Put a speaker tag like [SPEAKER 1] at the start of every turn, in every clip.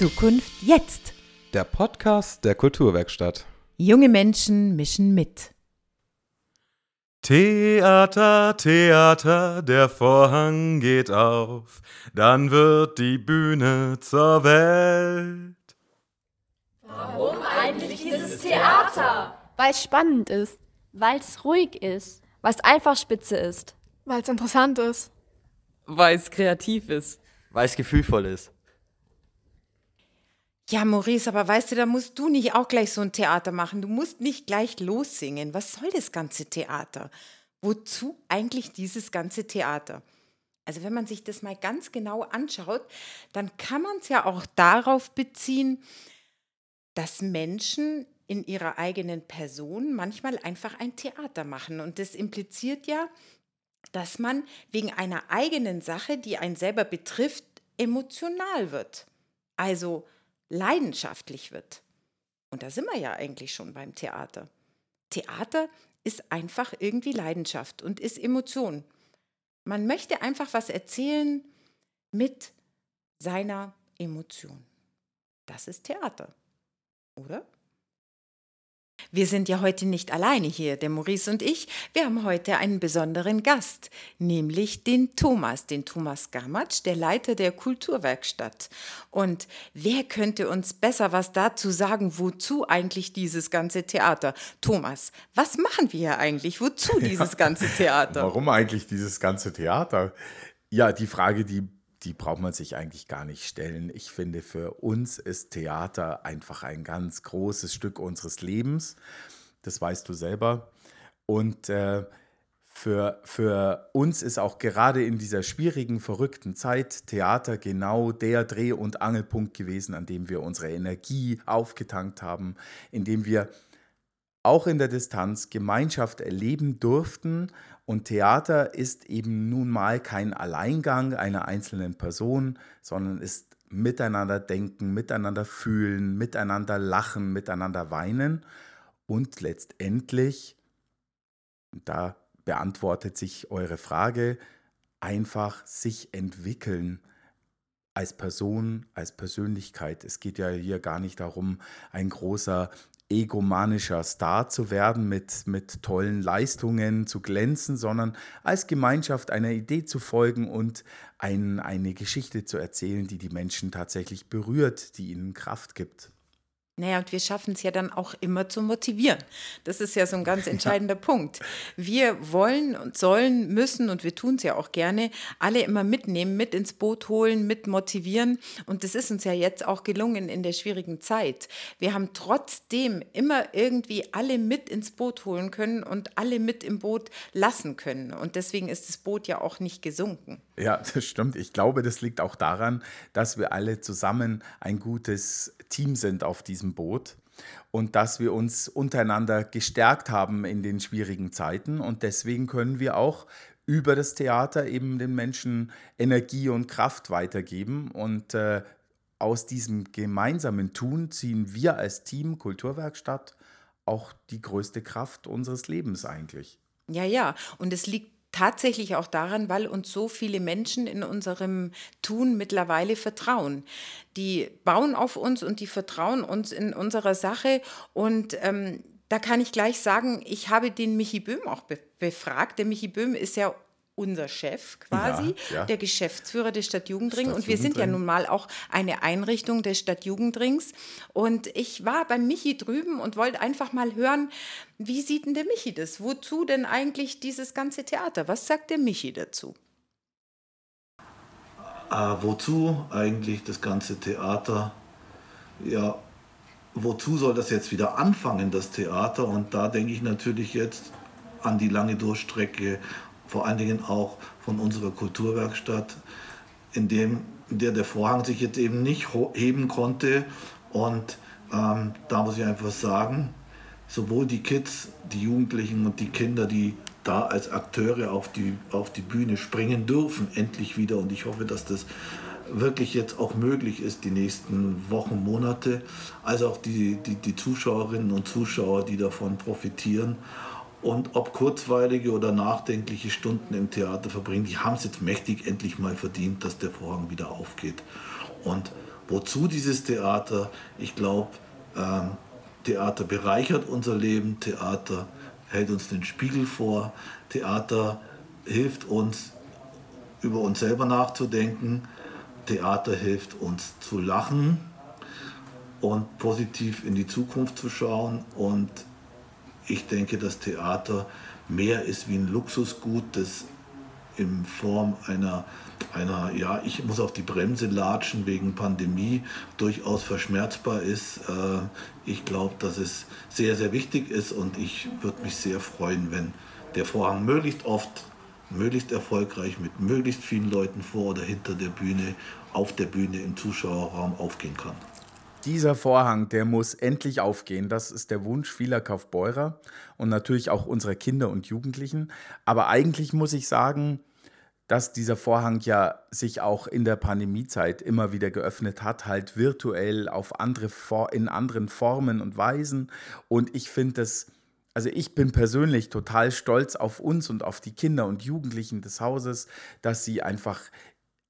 [SPEAKER 1] Zukunft jetzt.
[SPEAKER 2] Der Podcast der Kulturwerkstatt.
[SPEAKER 1] Junge Menschen mischen mit.
[SPEAKER 2] Theater, Theater, der Vorhang geht auf, dann wird die Bühne zur Welt.
[SPEAKER 3] Warum eigentlich dieses Theater?
[SPEAKER 4] Weil es spannend ist.
[SPEAKER 5] Weil es ruhig ist.
[SPEAKER 3] Weil es einfach spitze ist.
[SPEAKER 4] Weil es interessant ist.
[SPEAKER 6] Weil es kreativ ist.
[SPEAKER 7] Weil es gefühlvoll ist.
[SPEAKER 1] Ja, Maurice, aber weißt du, da musst du nicht auch gleich so ein Theater machen. Du musst nicht gleich lossingen. Was soll das ganze Theater? Wozu eigentlich dieses ganze Theater? Also wenn man sich das mal ganz genau anschaut, dann kann man es ja auch darauf beziehen, dass Menschen in ihrer eigenen Person manchmal einfach ein Theater machen. Und das impliziert ja, dass man wegen einer eigenen Sache, die einen selber betrifft, emotional wird. Also leidenschaftlich wird. Und da sind wir ja eigentlich schon beim Theater. Theater ist einfach irgendwie Leidenschaft und ist Emotion. Man möchte einfach was erzählen mit seiner Emotion. Das ist Theater, oder? Wir sind ja heute nicht alleine hier, der Maurice und ich. Wir haben heute einen besonderen Gast, nämlich den Thomas, den Thomas Gamatsch, der Leiter der Kulturwerkstatt. Und wer könnte uns besser was dazu sagen, wozu eigentlich dieses ganze Theater? Thomas, was machen wir hier eigentlich? Wozu dieses ganze Theater?
[SPEAKER 8] Warum eigentlich dieses ganze Theater? Ja, die Frage, die die braucht man sich eigentlich gar nicht stellen. Ich finde, für uns ist Theater einfach ein ganz großes Stück unseres Lebens. Das weißt du selber. Und äh, für, für uns ist auch gerade in dieser schwierigen, verrückten Zeit Theater genau der Dreh- und Angelpunkt gewesen, an dem wir unsere Energie aufgetankt haben, in dem wir auch in der Distanz Gemeinschaft erleben durften. Und Theater ist eben nun mal kein Alleingang einer einzelnen Person, sondern ist miteinander denken, miteinander fühlen, miteinander lachen, miteinander weinen und letztendlich, da beantwortet sich eure Frage, einfach sich entwickeln als Person, als Persönlichkeit. Es geht ja hier gar nicht darum, ein großer egomanischer Star zu werden, mit, mit tollen Leistungen zu glänzen, sondern als Gemeinschaft einer Idee zu folgen und ein, eine Geschichte zu erzählen, die die Menschen tatsächlich berührt, die ihnen Kraft gibt.
[SPEAKER 1] Naja, und wir schaffen es ja dann auch immer zu motivieren. Das ist ja so ein ganz entscheidender ja. Punkt. Wir wollen und sollen, müssen, und wir tun es ja auch gerne, alle immer mitnehmen, mit ins Boot holen, mit motivieren. Und das ist uns ja jetzt auch gelungen in der schwierigen Zeit. Wir haben trotzdem immer irgendwie alle mit ins Boot holen können und alle mit im Boot lassen können. Und deswegen ist das Boot ja auch nicht gesunken.
[SPEAKER 8] Ja, das stimmt. Ich glaube, das liegt auch daran, dass wir alle zusammen ein gutes Team sind auf diesem Boot und dass wir uns untereinander gestärkt haben in den schwierigen Zeiten. Und deswegen können wir auch über das Theater eben den Menschen Energie und Kraft weitergeben. Und äh, aus diesem gemeinsamen Tun ziehen wir als Team Kulturwerkstatt auch die größte Kraft unseres Lebens eigentlich.
[SPEAKER 1] Ja, ja. Und es liegt tatsächlich auch daran, weil uns so viele Menschen in unserem Tun mittlerweile vertrauen. Die bauen auf uns und die vertrauen uns in unserer Sache und ähm, da kann ich gleich sagen, ich habe den Michi Böhm auch be befragt. Der Michi Böhm ist ja unser Chef quasi, ja, ja. der Geschäftsführer des Stadtjugendring. Stadt und wir sind ja nun mal auch eine Einrichtung des Stadtjugendrings. Und ich war beim Michi drüben und wollte einfach mal hören, wie sieht denn der Michi das? Wozu denn eigentlich dieses ganze Theater? Was sagt der Michi dazu?
[SPEAKER 9] Äh, wozu eigentlich das ganze Theater? Ja, wozu soll das jetzt wieder anfangen, das Theater? Und da denke ich natürlich jetzt an die lange Durchstrecke vor allen Dingen auch von unserer Kulturwerkstatt, in, dem, in der der Vorhang sich jetzt eben nicht heben konnte. Und ähm, da muss ich einfach sagen, sowohl die Kids, die Jugendlichen und die Kinder, die da als Akteure auf die, auf die Bühne springen dürfen, endlich wieder. Und ich hoffe, dass das wirklich jetzt auch möglich ist, die nächsten Wochen, Monate, als auch die, die, die Zuschauerinnen und Zuschauer, die davon profitieren und ob kurzweilige oder nachdenkliche Stunden im Theater verbringen, die haben es jetzt mächtig endlich mal verdient, dass der Vorhang wieder aufgeht. Und wozu dieses Theater? Ich glaube, ähm, Theater bereichert unser Leben, Theater hält uns den Spiegel vor, Theater hilft uns, über uns selber nachzudenken, Theater hilft uns zu lachen und positiv in die Zukunft zu schauen. Und ich denke, dass Theater mehr ist wie ein Luxusgut, das in Form einer, einer, ja, ich muss auf die Bremse latschen wegen Pandemie, durchaus verschmerzbar ist. Äh, ich glaube, dass es sehr, sehr wichtig ist und ich würde mich sehr freuen, wenn der Vorhang möglichst oft, möglichst erfolgreich mit möglichst vielen Leuten vor oder hinter der Bühne, auf der Bühne im Zuschauerraum aufgehen kann.
[SPEAKER 8] Dieser Vorhang, der muss endlich aufgehen. Das ist der Wunsch vieler Kaufbeurer und natürlich auch unserer Kinder und Jugendlichen. Aber eigentlich muss ich sagen, dass dieser Vorhang ja sich auch in der Pandemiezeit immer wieder geöffnet hat, halt virtuell auf andere in anderen Formen und Weisen. Und ich finde das, also ich bin persönlich total stolz auf uns und auf die Kinder und Jugendlichen des Hauses, dass sie einfach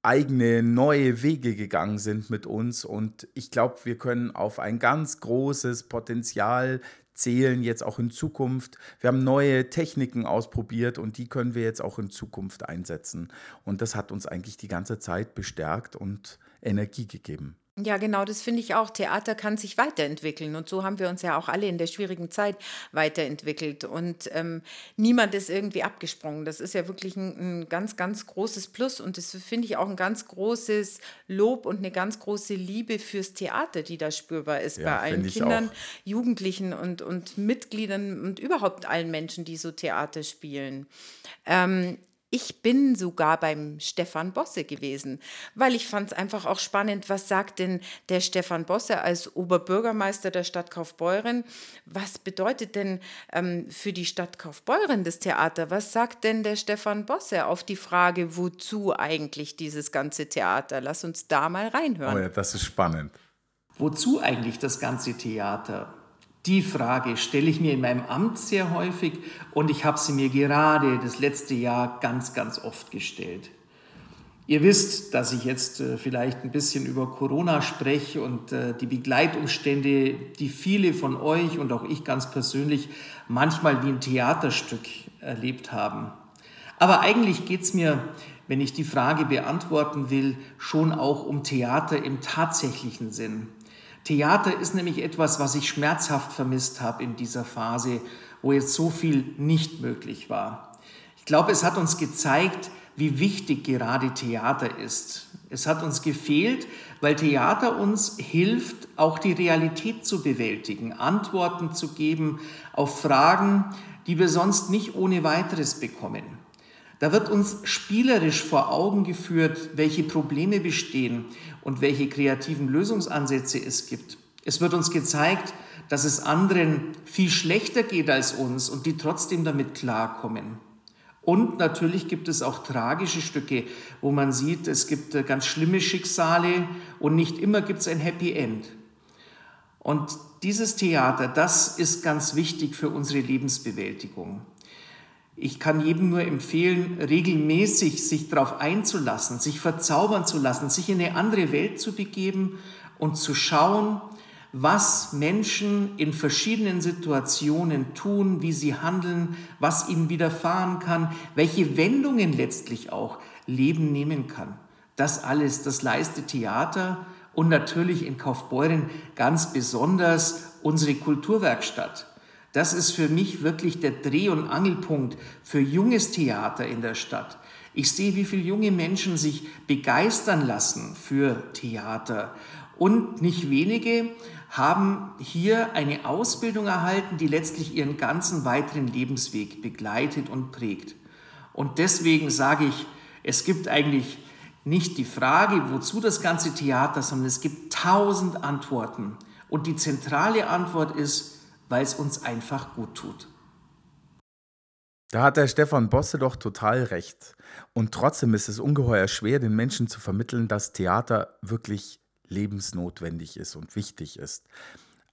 [SPEAKER 8] eigene neue Wege gegangen sind mit uns. Und ich glaube, wir können auf ein ganz großes Potenzial zählen, jetzt auch in Zukunft. Wir haben neue Techniken ausprobiert und die können wir jetzt auch in Zukunft einsetzen. Und das hat uns eigentlich die ganze Zeit bestärkt und Energie gegeben.
[SPEAKER 1] Ja, genau, das finde ich auch. Theater kann sich weiterentwickeln. Und so haben wir uns ja auch alle in der schwierigen Zeit weiterentwickelt. Und ähm, niemand ist irgendwie abgesprungen. Das ist ja wirklich ein, ein ganz, ganz großes Plus. Und das finde ich auch ein ganz großes Lob und eine ganz große Liebe fürs Theater, die da spürbar ist ja, bei allen Kindern, auch. Jugendlichen und, und Mitgliedern und überhaupt allen Menschen, die so Theater spielen. Ähm, ich bin sogar beim Stefan Bosse gewesen, weil ich fand es einfach auch spannend, was sagt denn der Stefan Bosse als Oberbürgermeister der Stadt Kaufbeuren? Was bedeutet denn ähm, für die Stadt Kaufbeuren das Theater? Was sagt denn der Stefan Bosse auf die Frage, wozu eigentlich dieses ganze Theater? Lass uns da mal reinhören.
[SPEAKER 8] Oh ja, das ist spannend.
[SPEAKER 7] Wozu eigentlich das ganze Theater? Die Frage stelle ich mir in meinem Amt sehr häufig und ich habe sie mir gerade das letzte Jahr ganz, ganz oft gestellt. Ihr wisst, dass ich jetzt äh, vielleicht ein bisschen über Corona spreche und äh, die Begleitumstände, die viele von euch und auch ich ganz persönlich manchmal wie ein Theaterstück erlebt haben. Aber eigentlich geht es mir, wenn ich die Frage beantworten will, schon auch um Theater im tatsächlichen Sinn. Theater ist nämlich etwas, was ich schmerzhaft vermisst habe in dieser Phase, wo jetzt so viel nicht möglich war. Ich glaube, es hat uns gezeigt, wie wichtig gerade Theater ist. Es hat uns gefehlt, weil Theater uns hilft, auch die Realität zu bewältigen, Antworten zu geben auf Fragen, die wir sonst nicht ohne weiteres bekommen. Da wird uns spielerisch vor Augen geführt, welche Probleme bestehen und welche kreativen Lösungsansätze es gibt. Es wird uns gezeigt, dass es anderen viel schlechter geht als uns und die trotzdem damit klarkommen. Und natürlich gibt es auch tragische Stücke, wo man sieht, es gibt äh, ganz schlimme Schicksale und nicht immer gibt es ein Happy End. Und dieses Theater, das ist ganz wichtig für unsere Lebensbewältigung. Ich kann jedem nur empfehlen, regelmäßig sich darauf einzulassen, sich verzaubern zu lassen, sich in eine andere Welt zu begeben und zu schauen, was Menschen in verschiedenen Situationen tun, wie sie handeln, was ihnen widerfahren kann, welche Wendungen letztlich auch Leben nehmen kann. Das alles, das leistet Theater und natürlich in Kaufbeuren ganz besonders unsere Kulturwerkstatt. Das ist für mich wirklich der Dreh- und Angelpunkt für junges Theater in der Stadt. Ich sehe, wie viele junge Menschen sich begeistern lassen für Theater. Und nicht wenige haben hier eine Ausbildung erhalten, die letztlich ihren ganzen weiteren Lebensweg begleitet und prägt. Und deswegen sage ich, es gibt eigentlich nicht die Frage, wozu das ganze Theater, sondern es gibt tausend Antworten. Und die zentrale Antwort ist, weil es uns einfach gut tut.
[SPEAKER 8] Da hat der Stefan Bosse doch total recht. Und trotzdem ist es ungeheuer schwer, den Menschen zu vermitteln, dass Theater wirklich lebensnotwendig ist und wichtig ist.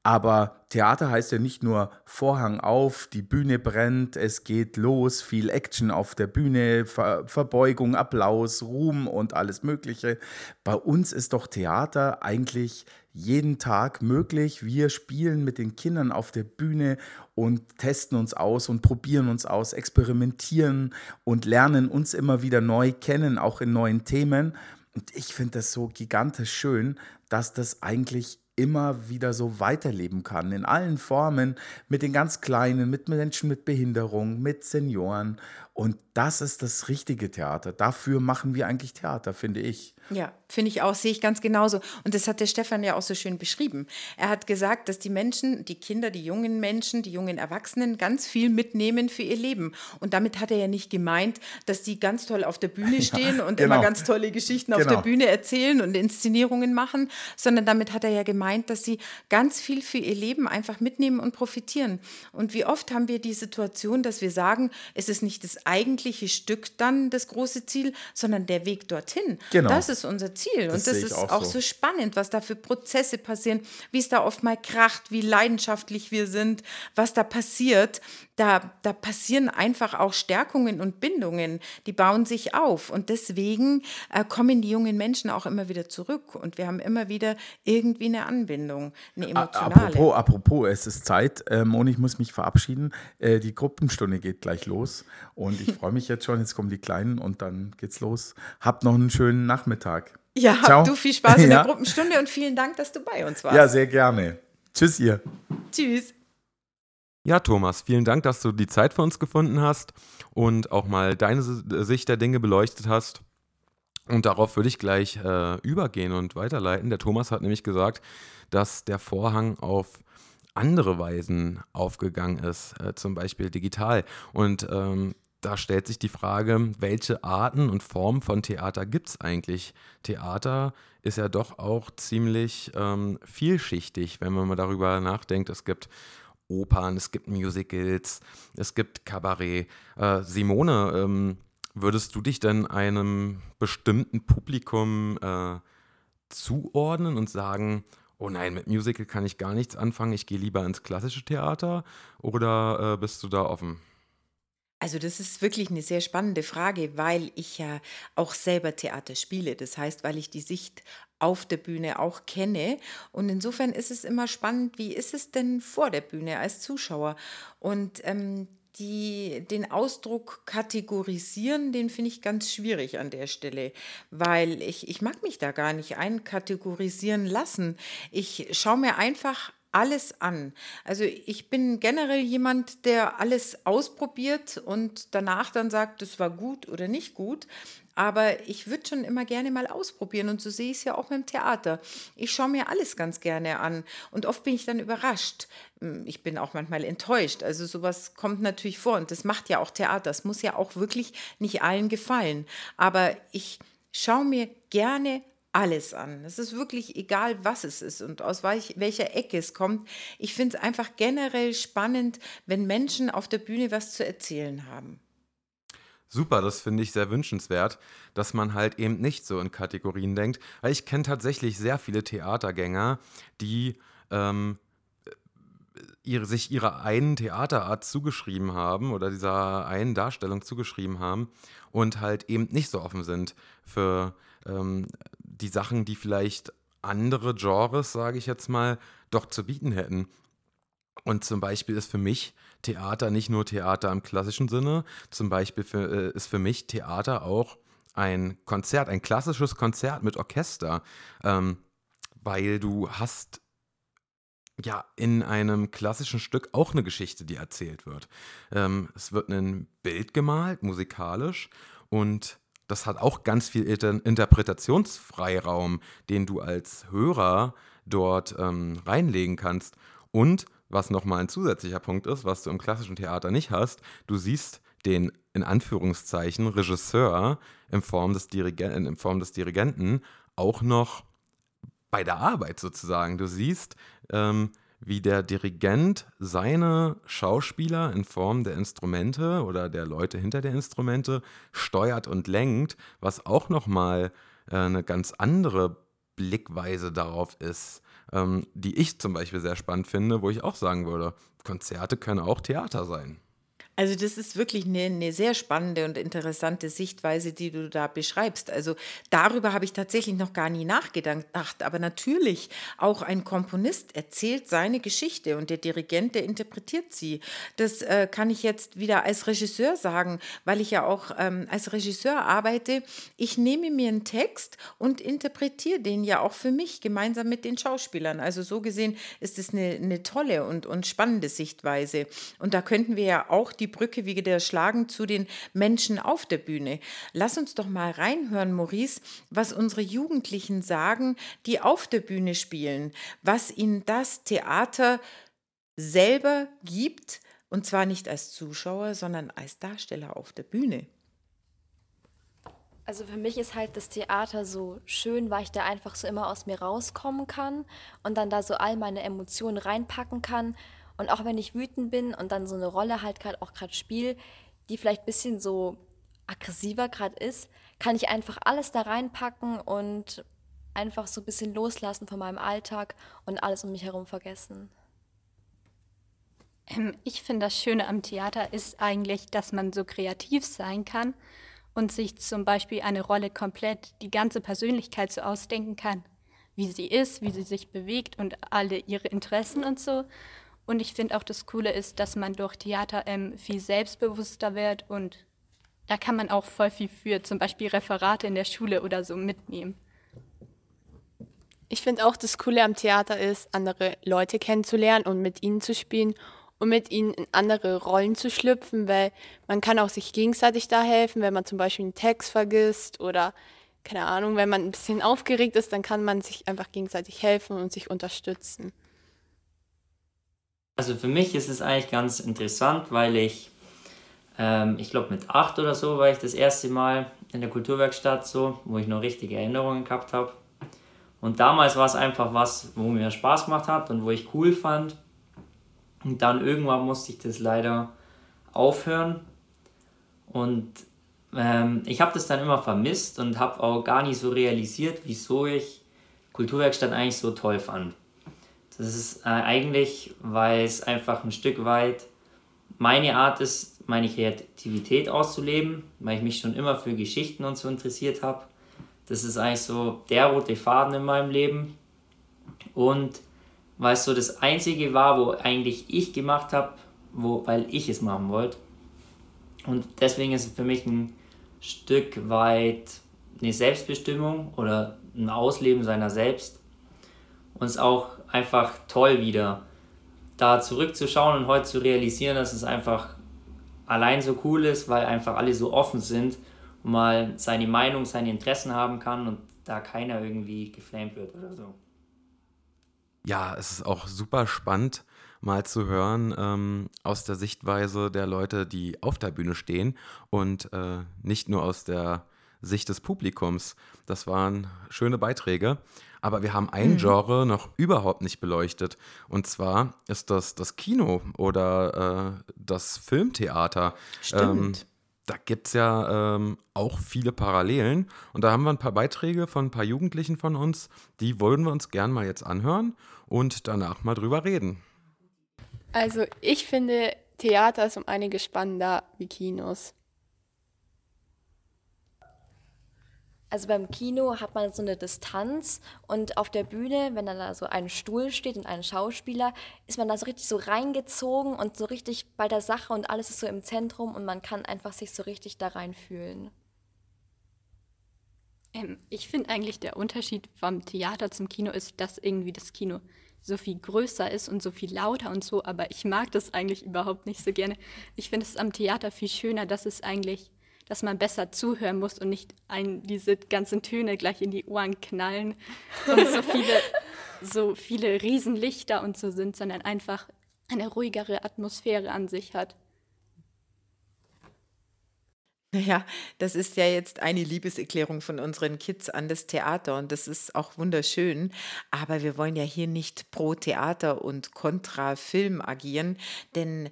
[SPEAKER 8] Aber Theater heißt ja nicht nur Vorhang auf, die Bühne brennt, es geht los, viel Action auf der Bühne, Ver Verbeugung, Applaus, Ruhm und alles Mögliche. Bei uns ist doch Theater eigentlich jeden Tag möglich. Wir spielen mit den Kindern auf der Bühne und testen uns aus und probieren uns aus, experimentieren und lernen uns immer wieder neu kennen, auch in neuen Themen. Und ich finde das so gigantisch schön, dass das eigentlich immer wieder so weiterleben kann, in allen Formen, mit den ganz Kleinen, mit Menschen mit Behinderung, mit Senioren. Und das ist das richtige Theater. Dafür machen wir eigentlich Theater, finde ich.
[SPEAKER 1] Ja, finde ich auch, sehe ich ganz genauso. Und das hat der Stefan ja auch so schön beschrieben. Er hat gesagt, dass die Menschen, die Kinder, die jungen Menschen, die jungen Erwachsenen ganz viel mitnehmen für ihr Leben. Und damit hat er ja nicht gemeint, dass die ganz toll auf der Bühne stehen ja, und genau. immer ganz tolle Geschichten genau. auf der genau. Bühne erzählen und Inszenierungen machen, sondern damit hat er ja gemeint, dass sie ganz viel für ihr Leben einfach mitnehmen und profitieren. Und wie oft haben wir die Situation, dass wir sagen, es ist nicht das eigentliche Stück dann das große Ziel, sondern der Weg dorthin. Genau. Das ist unser Ziel. Das und das ist auch, auch so. so. spannend, was da für Prozesse passieren, wie es da oft mal kracht, wie leidenschaftlich wir sind, was da passiert. Da, da passieren einfach auch Stärkungen und Bindungen, die bauen sich auf. Und deswegen äh, kommen die jungen Menschen auch immer wieder zurück. Und wir haben immer wieder irgendwie eine Anbindung, eine emotionale.
[SPEAKER 8] Apropos, apropos es ist Zeit ähm, und ich muss mich verabschieden. Äh, die Gruppenstunde geht gleich los. Und ich freue mich jetzt schon. Jetzt kommen die Kleinen und dann geht's los. Habt noch einen schönen Nachmittag.
[SPEAKER 1] Ja, Ciao. du viel Spaß in ja. der Gruppenstunde und vielen Dank, dass du bei uns warst.
[SPEAKER 8] Ja, sehr gerne. Tschüss, ihr.
[SPEAKER 1] Tschüss.
[SPEAKER 2] Ja, Thomas, vielen Dank, dass du die Zeit für uns gefunden hast und auch mal deine Sicht der Dinge beleuchtet hast. Und darauf würde ich gleich äh, übergehen und weiterleiten. Der Thomas hat nämlich gesagt, dass der Vorhang auf andere Weisen aufgegangen ist, äh, zum Beispiel digital. Und ähm, da stellt sich die Frage, welche Arten und Formen von Theater gibt es eigentlich? Theater ist ja doch auch ziemlich ähm, vielschichtig, wenn man mal darüber nachdenkt. Es gibt Opern, es gibt Musicals, es gibt Kabarett. Äh, Simone, ähm, würdest du dich denn einem bestimmten Publikum äh, zuordnen und sagen, oh nein, mit Musical kann ich gar nichts anfangen, ich gehe lieber ins klassische Theater oder äh, bist du da offen?
[SPEAKER 1] Also das ist wirklich eine sehr spannende Frage, weil ich ja auch selber Theater spiele. Das heißt, weil ich die Sicht auf der Bühne auch kenne. Und insofern ist es immer spannend, wie ist es denn vor der Bühne als Zuschauer? Und ähm, die, den Ausdruck kategorisieren, den finde ich ganz schwierig an der Stelle, weil ich, ich mag mich da gar nicht einkategorisieren lassen. Ich schaue mir einfach alles an. Also ich bin generell jemand, der alles ausprobiert und danach dann sagt, das war gut oder nicht gut. Aber ich würde schon immer gerne mal ausprobieren und so sehe ich es ja auch mit Theater. Ich schaue mir alles ganz gerne an und oft bin ich dann überrascht. Hm, ich bin auch manchmal enttäuscht. Also sowas kommt natürlich vor und das macht ja auch Theater. Es muss ja auch wirklich nicht allen gefallen. Aber ich schaue mir gerne alles an. Es ist wirklich egal, was es ist und aus welcher Ecke es kommt. Ich finde es einfach generell spannend, wenn Menschen auf der Bühne was zu erzählen haben.
[SPEAKER 2] Super, das finde ich sehr wünschenswert, dass man halt eben nicht so in Kategorien denkt. Weil ich kenne tatsächlich sehr viele Theatergänger, die ähm, ihre, sich ihrer einen Theaterart zugeschrieben haben oder dieser einen Darstellung zugeschrieben haben und halt eben nicht so offen sind für ähm, die Sachen, die vielleicht andere Genres, sage ich jetzt mal, doch zu bieten hätten. Und zum Beispiel ist für mich Theater nicht nur Theater im klassischen Sinne, zum Beispiel für, äh, ist für mich Theater auch ein Konzert, ein klassisches Konzert mit Orchester, ähm, weil du hast ja in einem klassischen Stück auch eine Geschichte, die erzählt wird. Ähm, es wird ein Bild gemalt, musikalisch, und das hat auch ganz viel Interpretationsfreiraum, den du als Hörer dort ähm, reinlegen kannst. Und was nochmal ein zusätzlicher Punkt ist, was du im klassischen Theater nicht hast, du siehst den in Anführungszeichen Regisseur in Form des, Dirigen in Form des Dirigenten auch noch bei der Arbeit sozusagen. Du siehst, ähm, wie der Dirigent seine Schauspieler in Form der Instrumente oder der Leute hinter der Instrumente steuert und lenkt, was auch nochmal äh, eine ganz andere Blickweise darauf ist, ähm, die ich zum Beispiel sehr spannend finde, wo ich auch sagen würde, Konzerte können auch Theater sein.
[SPEAKER 1] Also das ist wirklich eine, eine, sehr spannende und interessante Sichtweise, die du da beschreibst. Also darüber habe ich tatsächlich noch gar nie nachgedacht. Aber natürlich, auch ein Komponist erzählt seine Geschichte und der Dirigent, der interpretiert sie. Das äh, kann ich jetzt wieder als Regisseur sagen, weil ich ja auch ähm, als Regisseur arbeite. Ich nehme mir einen Text und interpretiere den ja auch für mich gemeinsam mit den Schauspielern. Also so gesehen ist es eine, eine tolle und, und spannende Sichtweise. Und da könnten wir ja auch die Brücke wieder schlagen zu den Menschen auf der Bühne. Lass uns doch mal reinhören, Maurice, was unsere Jugendlichen sagen, die auf der Bühne spielen, was ihnen das Theater selber gibt, und zwar nicht als Zuschauer, sondern als Darsteller auf der Bühne.
[SPEAKER 3] Also für mich ist halt das Theater so schön, weil ich da einfach so immer aus mir rauskommen kann und dann da so all meine Emotionen reinpacken kann und auch wenn ich wütend bin und dann so eine Rolle halt gerade auch gerade spiele, die vielleicht ein bisschen so aggressiver gerade ist, kann ich einfach alles da reinpacken und einfach so ein bisschen loslassen von meinem Alltag und alles um mich herum vergessen.
[SPEAKER 10] Ähm, ich finde, das Schöne am Theater ist eigentlich, dass man so kreativ sein kann und sich zum Beispiel eine Rolle komplett die ganze Persönlichkeit so ausdenken kann, wie sie ist, wie sie sich bewegt und alle ihre Interessen und so. Und ich finde auch das Coole ist, dass man durch Theater ähm, viel selbstbewusster wird und da kann man auch voll viel für, zum Beispiel Referate in der Schule oder so mitnehmen.
[SPEAKER 4] Ich finde auch das Coole am Theater ist, andere Leute kennenzulernen und mit ihnen zu spielen und mit ihnen in andere Rollen zu schlüpfen, weil man kann auch sich gegenseitig da helfen, wenn man zum Beispiel einen Text vergisst oder keine Ahnung, wenn man ein bisschen aufgeregt ist, dann kann man sich einfach gegenseitig helfen und sich unterstützen.
[SPEAKER 11] Also für mich ist es eigentlich ganz interessant, weil ich, ähm, ich glaube mit acht oder so war ich das erste Mal in der Kulturwerkstatt so, wo ich noch richtige Erinnerungen gehabt habe. Und damals war es einfach was, wo mir Spaß gemacht hat und wo ich cool fand. Und dann irgendwann musste ich das leider aufhören. Und ähm, ich habe das dann immer vermisst und habe auch gar nicht so realisiert, wieso ich Kulturwerkstatt eigentlich so toll fand. Das ist äh, eigentlich, weil es einfach ein Stück weit meine Art ist, meine Kreativität auszuleben, weil ich mich schon immer für Geschichten und so interessiert habe. Das ist eigentlich so der rote Faden in meinem Leben. Und weil es so das Einzige war, wo eigentlich ich gemacht habe, wo, weil ich es machen wollte. Und deswegen ist es für mich ein Stück weit eine Selbstbestimmung oder ein Ausleben seiner selbst. Und es auch einfach toll wieder, da zurückzuschauen und heute zu realisieren, dass es einfach allein so cool ist, weil einfach alle so offen sind und mal seine Meinung, seine Interessen haben kann und da keiner irgendwie geflamed wird oder so.
[SPEAKER 2] Ja, es ist auch super spannend, mal zu hören ähm, aus der Sichtweise der Leute, die auf der Bühne stehen und äh, nicht nur aus der Sicht des Publikums. Das waren schöne Beiträge. Aber wir haben ein mhm. Genre noch überhaupt nicht beleuchtet. Und zwar ist das das Kino oder äh, das Filmtheater.
[SPEAKER 1] Stimmt. Ähm,
[SPEAKER 2] da gibt es ja ähm, auch viele Parallelen. Und da haben wir ein paar Beiträge von ein paar Jugendlichen von uns. Die wollen wir uns gern mal jetzt anhören und danach mal drüber reden.
[SPEAKER 4] Also ich finde, Theater ist um einiges spannender wie Kinos.
[SPEAKER 3] Also beim Kino hat man so eine Distanz und auf der Bühne, wenn dann da so ein Stuhl steht und ein Schauspieler, ist man da so richtig so reingezogen und so richtig bei der Sache und alles ist so im Zentrum und man kann einfach sich so richtig da reinfühlen.
[SPEAKER 10] Ähm, ich finde eigentlich der Unterschied vom Theater zum Kino ist, dass irgendwie das Kino so viel größer ist und so viel lauter und so, aber ich mag das eigentlich überhaupt nicht so gerne. Ich finde es am Theater viel schöner, dass es eigentlich dass man besser zuhören muss und nicht ein, diese ganzen Töne gleich in die Ohren knallen und so viele, so viele Riesenlichter und so sind, sondern einfach eine ruhigere Atmosphäre an sich hat.
[SPEAKER 1] Naja, das ist ja jetzt eine Liebeserklärung von unseren Kids an das Theater und das ist auch wunderschön. Aber wir wollen ja hier nicht pro Theater und kontra Film agieren, denn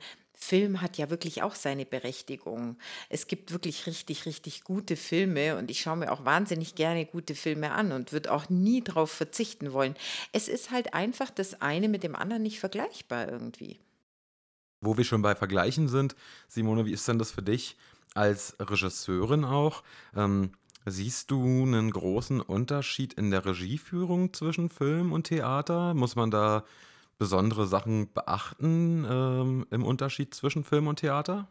[SPEAKER 1] Film hat ja wirklich auch seine Berechtigung. Es gibt wirklich richtig, richtig gute Filme und ich schaue mir auch wahnsinnig gerne gute Filme an und würde auch nie darauf verzichten wollen. Es ist halt einfach das eine mit dem anderen nicht vergleichbar irgendwie.
[SPEAKER 2] Wo wir schon bei Vergleichen sind, Simone, wie ist denn das für dich als Regisseurin auch? Ähm, siehst du einen großen Unterschied in der Regieführung zwischen Film und Theater? Muss man da besondere Sachen beachten ähm, im Unterschied zwischen Film und Theater?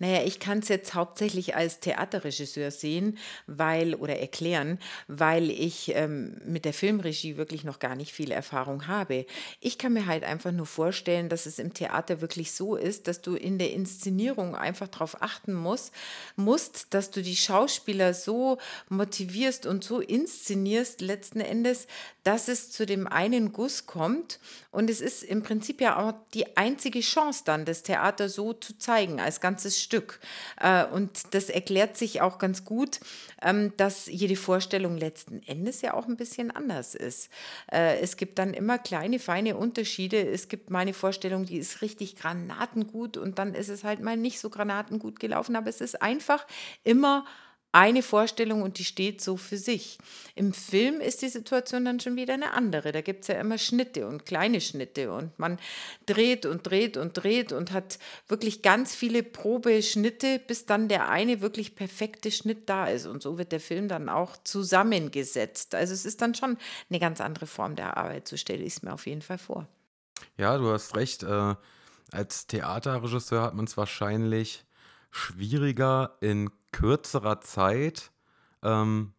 [SPEAKER 1] Naja, ich kann es jetzt hauptsächlich als Theaterregisseur sehen, weil oder erklären, weil ich ähm, mit der Filmregie wirklich noch gar nicht viel Erfahrung habe. Ich kann mir halt einfach nur vorstellen, dass es im Theater wirklich so ist, dass du in der Inszenierung einfach darauf achten musst, musst, dass du die Schauspieler so motivierst und so inszenierst letzten Endes, dass es zu dem einen Guss kommt. Und es ist im Prinzip ja auch die einzige Chance dann, das Theater so zu zeigen als ganz ganzes Stück. Äh, und das erklärt sich auch ganz gut, ähm, dass jede Vorstellung letzten Endes ja auch ein bisschen anders ist. Äh, es gibt dann immer kleine, feine Unterschiede. Es gibt meine Vorstellung, die ist richtig granatengut und dann ist es halt mal nicht so granatengut gelaufen, aber es ist einfach immer eine Vorstellung und die steht so für sich. Im Film ist die Situation dann schon wieder eine andere. Da gibt es ja immer Schnitte und kleine Schnitte und man dreht und dreht und dreht und hat wirklich ganz viele Probeschnitte, bis dann der eine wirklich perfekte Schnitt da ist. Und so wird der Film dann auch zusammengesetzt. Also es ist dann schon eine ganz andere Form der Arbeit, so stelle ich es mir auf jeden Fall vor.
[SPEAKER 2] Ja, du hast recht. Äh, als Theaterregisseur hat man es wahrscheinlich schwieriger in kürzerer Zeit ähm,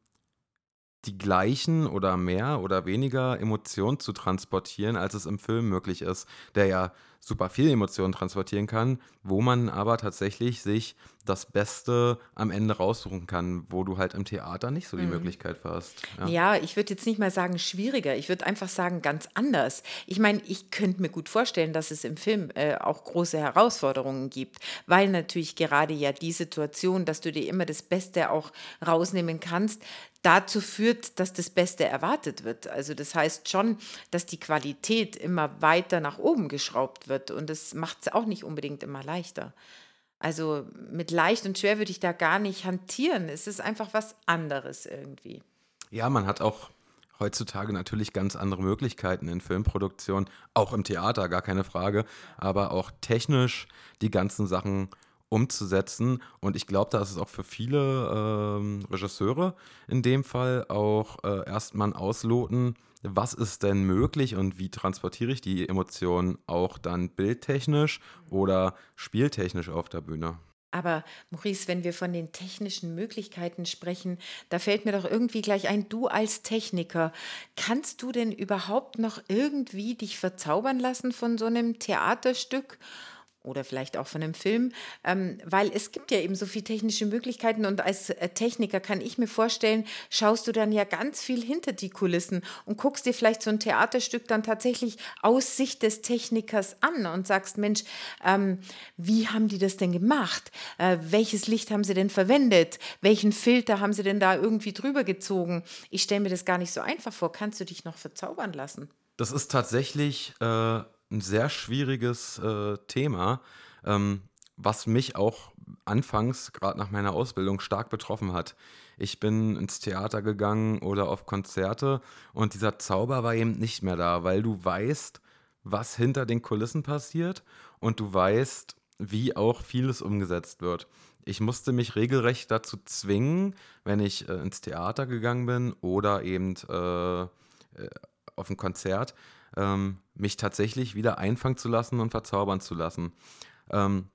[SPEAKER 2] die gleichen oder mehr oder weniger Emotionen zu transportieren, als es im Film möglich ist, der ja super viel Emotionen transportieren kann, wo man aber tatsächlich sich das Beste am Ende raussuchen kann, wo du halt im Theater nicht so die mhm. Möglichkeit hast.
[SPEAKER 1] Ja, ja ich würde jetzt nicht mal sagen schwieriger, ich würde einfach sagen ganz anders. Ich meine, ich könnte mir gut vorstellen, dass es im Film äh, auch große Herausforderungen gibt, weil natürlich gerade ja die Situation, dass du dir immer das Beste auch rausnehmen kannst, dazu führt, dass das Beste erwartet wird. Also das heißt schon, dass die Qualität immer weiter nach oben geschraubt wird und das macht es auch nicht unbedingt immer leichter. Also mit leicht und schwer würde ich da gar nicht hantieren. Es ist einfach was anderes irgendwie.
[SPEAKER 2] Ja, man hat auch heutzutage natürlich ganz andere Möglichkeiten in Filmproduktion, auch im Theater, gar keine Frage, aber auch technisch die ganzen Sachen umzusetzen. Und ich glaube, da ist es auch für viele ähm, Regisseure in dem Fall auch äh, erstmal ein Ausloten, was ist denn möglich und wie transportiere ich die Emotionen auch dann bildtechnisch oder spieltechnisch auf der Bühne.
[SPEAKER 1] Aber Maurice, wenn wir von den technischen Möglichkeiten sprechen, da fällt mir doch irgendwie gleich ein, du als Techniker, kannst du denn überhaupt noch irgendwie dich verzaubern lassen von so einem Theaterstück? Oder vielleicht auch von einem Film, ähm, weil es gibt ja eben so viele technische Möglichkeiten und als äh, Techniker kann ich mir vorstellen, schaust du dann ja ganz viel hinter die Kulissen und guckst dir vielleicht so ein Theaterstück dann tatsächlich aus Sicht des Technikers an und sagst, Mensch, ähm, wie haben die das denn gemacht? Äh, welches Licht haben sie denn verwendet? Welchen Filter haben sie denn da irgendwie drüber gezogen? Ich stelle mir das gar nicht so einfach vor. Kannst du dich noch verzaubern lassen?
[SPEAKER 2] Das ist tatsächlich äh ein sehr schwieriges äh, Thema, ähm, was mich auch anfangs, gerade nach meiner Ausbildung, stark betroffen hat. Ich bin ins Theater gegangen oder auf Konzerte und dieser Zauber war eben nicht mehr da, weil du weißt, was hinter den Kulissen passiert und du weißt, wie auch vieles umgesetzt wird. Ich musste mich regelrecht dazu zwingen, wenn ich äh, ins Theater gegangen bin oder eben äh, äh auf ein Konzert, ähm, mich tatsächlich wieder einfangen zu lassen und verzaubern zu lassen. Ähm,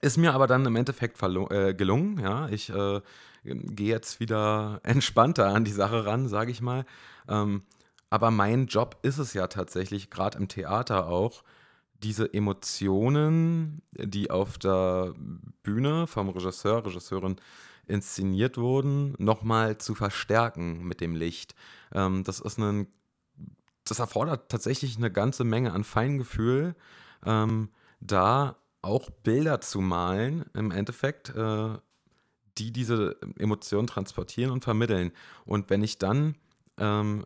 [SPEAKER 2] ist mir aber dann im Endeffekt äh, gelungen. Ja, ich äh, gehe jetzt wieder entspannter an die Sache ran, sage ich mal. Ähm, aber mein Job ist es ja tatsächlich, gerade im Theater auch, diese Emotionen, die auf der Bühne vom Regisseur, Regisseurin inszeniert wurden, nochmal zu verstärken mit dem Licht. Ähm, das ist ein das erfordert tatsächlich eine ganze Menge an Feingefühl, ähm, da auch Bilder zu malen, im Endeffekt, äh, die diese Emotionen transportieren und vermitteln. Und wenn ich dann ähm,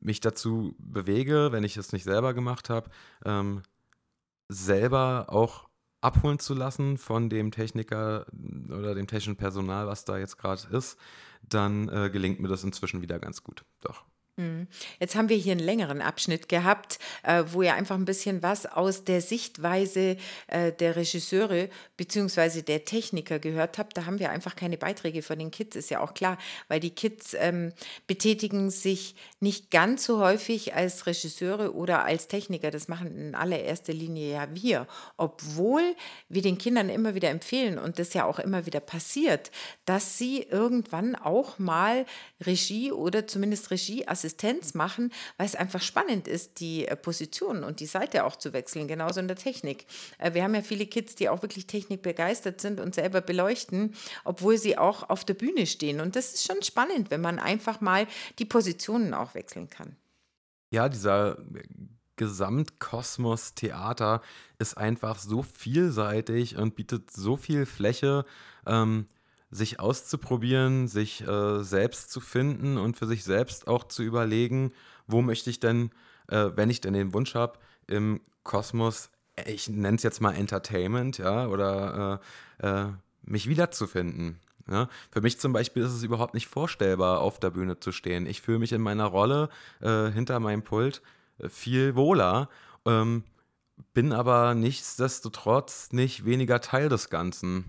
[SPEAKER 2] mich dazu bewege, wenn ich es nicht selber gemacht habe, ähm, selber auch abholen zu lassen von dem Techniker oder dem technischen Personal, was da jetzt gerade ist, dann äh, gelingt mir das inzwischen wieder ganz gut. Doch.
[SPEAKER 1] Mhm. Jetzt haben wir hier einen längeren Abschnitt gehabt, äh, wo ihr einfach ein bisschen was aus der Sichtweise äh, der Regisseure bzw. der Techniker gehört habt. Da haben wir einfach keine Beiträge von den Kids, ist ja auch klar, weil die Kids ähm, betätigen sich nicht ganz so häufig als Regisseure oder als Techniker. Das machen in allererster Linie ja wir, obwohl wir den Kindern immer wieder empfehlen und das ja auch immer wieder passiert, dass sie irgendwann auch mal Regie oder zumindest Regieassistenz Assistenz machen, weil es einfach spannend ist, die äh, Position und die Seite auch zu wechseln, genauso in der Technik. Äh, wir haben ja viele Kids, die auch wirklich technikbegeistert sind und selber beleuchten, obwohl sie auch auf der Bühne stehen. Und das ist schon spannend, wenn man einfach mal die Positionen auch wechseln kann.
[SPEAKER 2] Ja, dieser Gesamtkosmos Theater ist einfach so vielseitig und bietet so viel Fläche. Ähm, sich auszuprobieren, sich äh, selbst zu finden und für sich selbst auch zu überlegen, wo möchte ich denn, äh, wenn ich denn den Wunsch habe, im Kosmos, ich nenne es jetzt mal Entertainment, ja, oder äh, äh, mich wiederzufinden. Ja? Für mich zum Beispiel ist es überhaupt nicht vorstellbar, auf der Bühne zu stehen. Ich fühle mich in meiner Rolle äh, hinter meinem Pult äh, viel wohler. Ähm, bin aber nichtsdestotrotz nicht weniger Teil des Ganzen.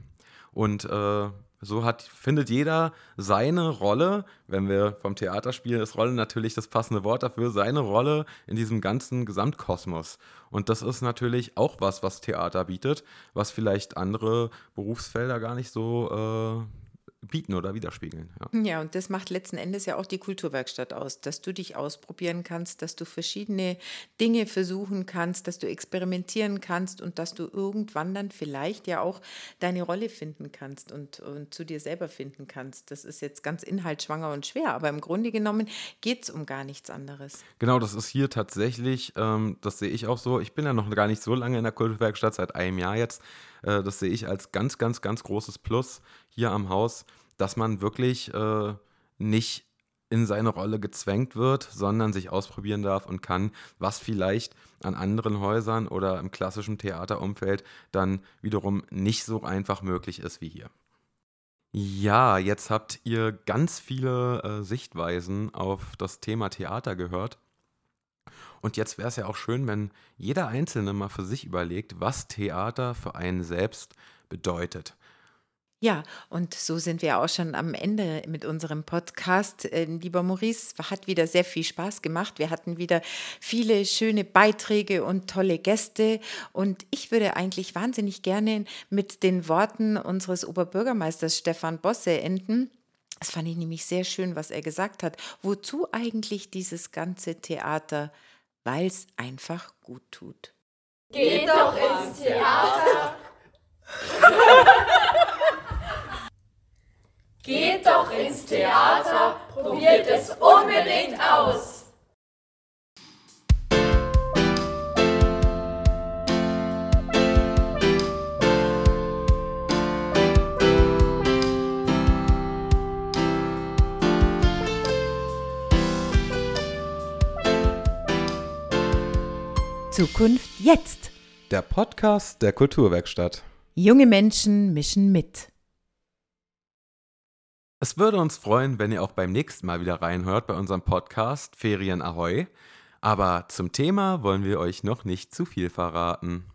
[SPEAKER 2] Und äh, so hat, findet jeder seine Rolle, wenn wir vom Theater spielen, ist Rolle natürlich das passende Wort dafür, seine Rolle in diesem ganzen Gesamtkosmos. Und das ist natürlich auch was, was Theater bietet, was vielleicht andere Berufsfelder gar nicht so äh, bieten oder widerspiegeln.
[SPEAKER 1] Ja. ja, und das macht letzten Endes ja auch die Kulturwerkstatt aus, dass du dich ausprobieren kannst, dass du verschiedene Dinge versuchen kannst, dass du experimentieren kannst und dass du irgendwann dann vielleicht ja auch deine Rolle finden kannst und, und zu dir selber finden kannst. Das ist jetzt ganz inhaltsschwanger und schwer, aber im Grunde genommen geht es um gar nichts anderes.
[SPEAKER 2] Genau, das ist hier tatsächlich, ähm, das sehe ich auch so. Ich bin ja noch gar nicht so lange in der Kulturwerkstatt, seit einem Jahr jetzt. Äh, das sehe ich als ganz, ganz, ganz großes Plus hier am Haus, dass man wirklich äh, nicht in seine Rolle gezwängt wird, sondern sich ausprobieren darf und kann, was vielleicht an anderen Häusern oder im klassischen Theaterumfeld dann wiederum nicht so einfach möglich ist wie hier. Ja, jetzt habt ihr ganz viele äh, Sichtweisen auf das Thema Theater gehört. Und jetzt wäre es ja auch schön, wenn jeder Einzelne mal für sich überlegt, was Theater für einen selbst bedeutet.
[SPEAKER 1] Ja, und so sind wir auch schon am Ende mit unserem Podcast. Äh, lieber Maurice, hat wieder sehr viel Spaß gemacht. Wir hatten wieder viele schöne Beiträge und tolle Gäste. Und ich würde eigentlich wahnsinnig gerne mit den Worten unseres Oberbürgermeisters Stefan Bosse enden. Das fand ich nämlich sehr schön, was er gesagt hat. Wozu eigentlich dieses ganze Theater? Weil es einfach gut tut.
[SPEAKER 12] Geht doch ins Theater! Geht doch ins Theater, probiert es unbedingt aus.
[SPEAKER 1] Zukunft jetzt.
[SPEAKER 2] Der Podcast der Kulturwerkstatt.
[SPEAKER 1] Junge Menschen mischen mit.
[SPEAKER 2] Es würde uns freuen, wenn ihr auch beim nächsten Mal wieder reinhört bei unserem Podcast Ferien Ahoi. Aber zum Thema wollen wir euch noch nicht zu viel verraten.